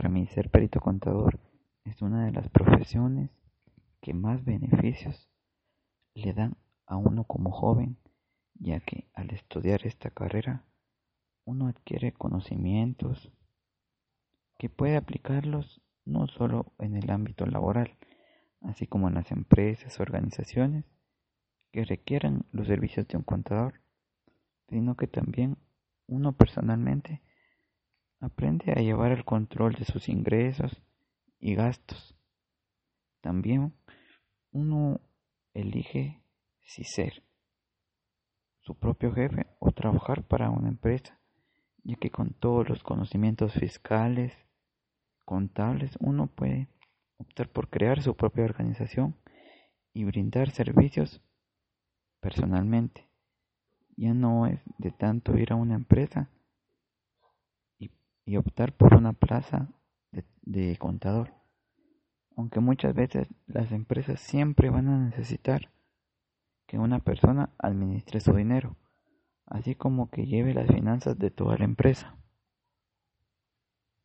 Para mí, ser perito contador es una de las profesiones que más beneficios le dan a uno como joven, ya que al estudiar esta carrera uno adquiere conocimientos que puede aplicarlos no solo en el ámbito laboral, así como en las empresas, organizaciones que requieran los servicios de un contador, sino que también uno personalmente aprende a llevar el control de sus ingresos y gastos. También uno elige si ser su propio jefe o trabajar para una empresa, ya que con todos los conocimientos fiscales, contables, uno puede optar por crear su propia organización y brindar servicios personalmente. Ya no es de tanto ir a una empresa y, optar por una plaza de, contador. Aunque muchas veces las empresas siempre van a necesitar que una persona administre su dinero, así como que lleve las finanzas de toda la empresa.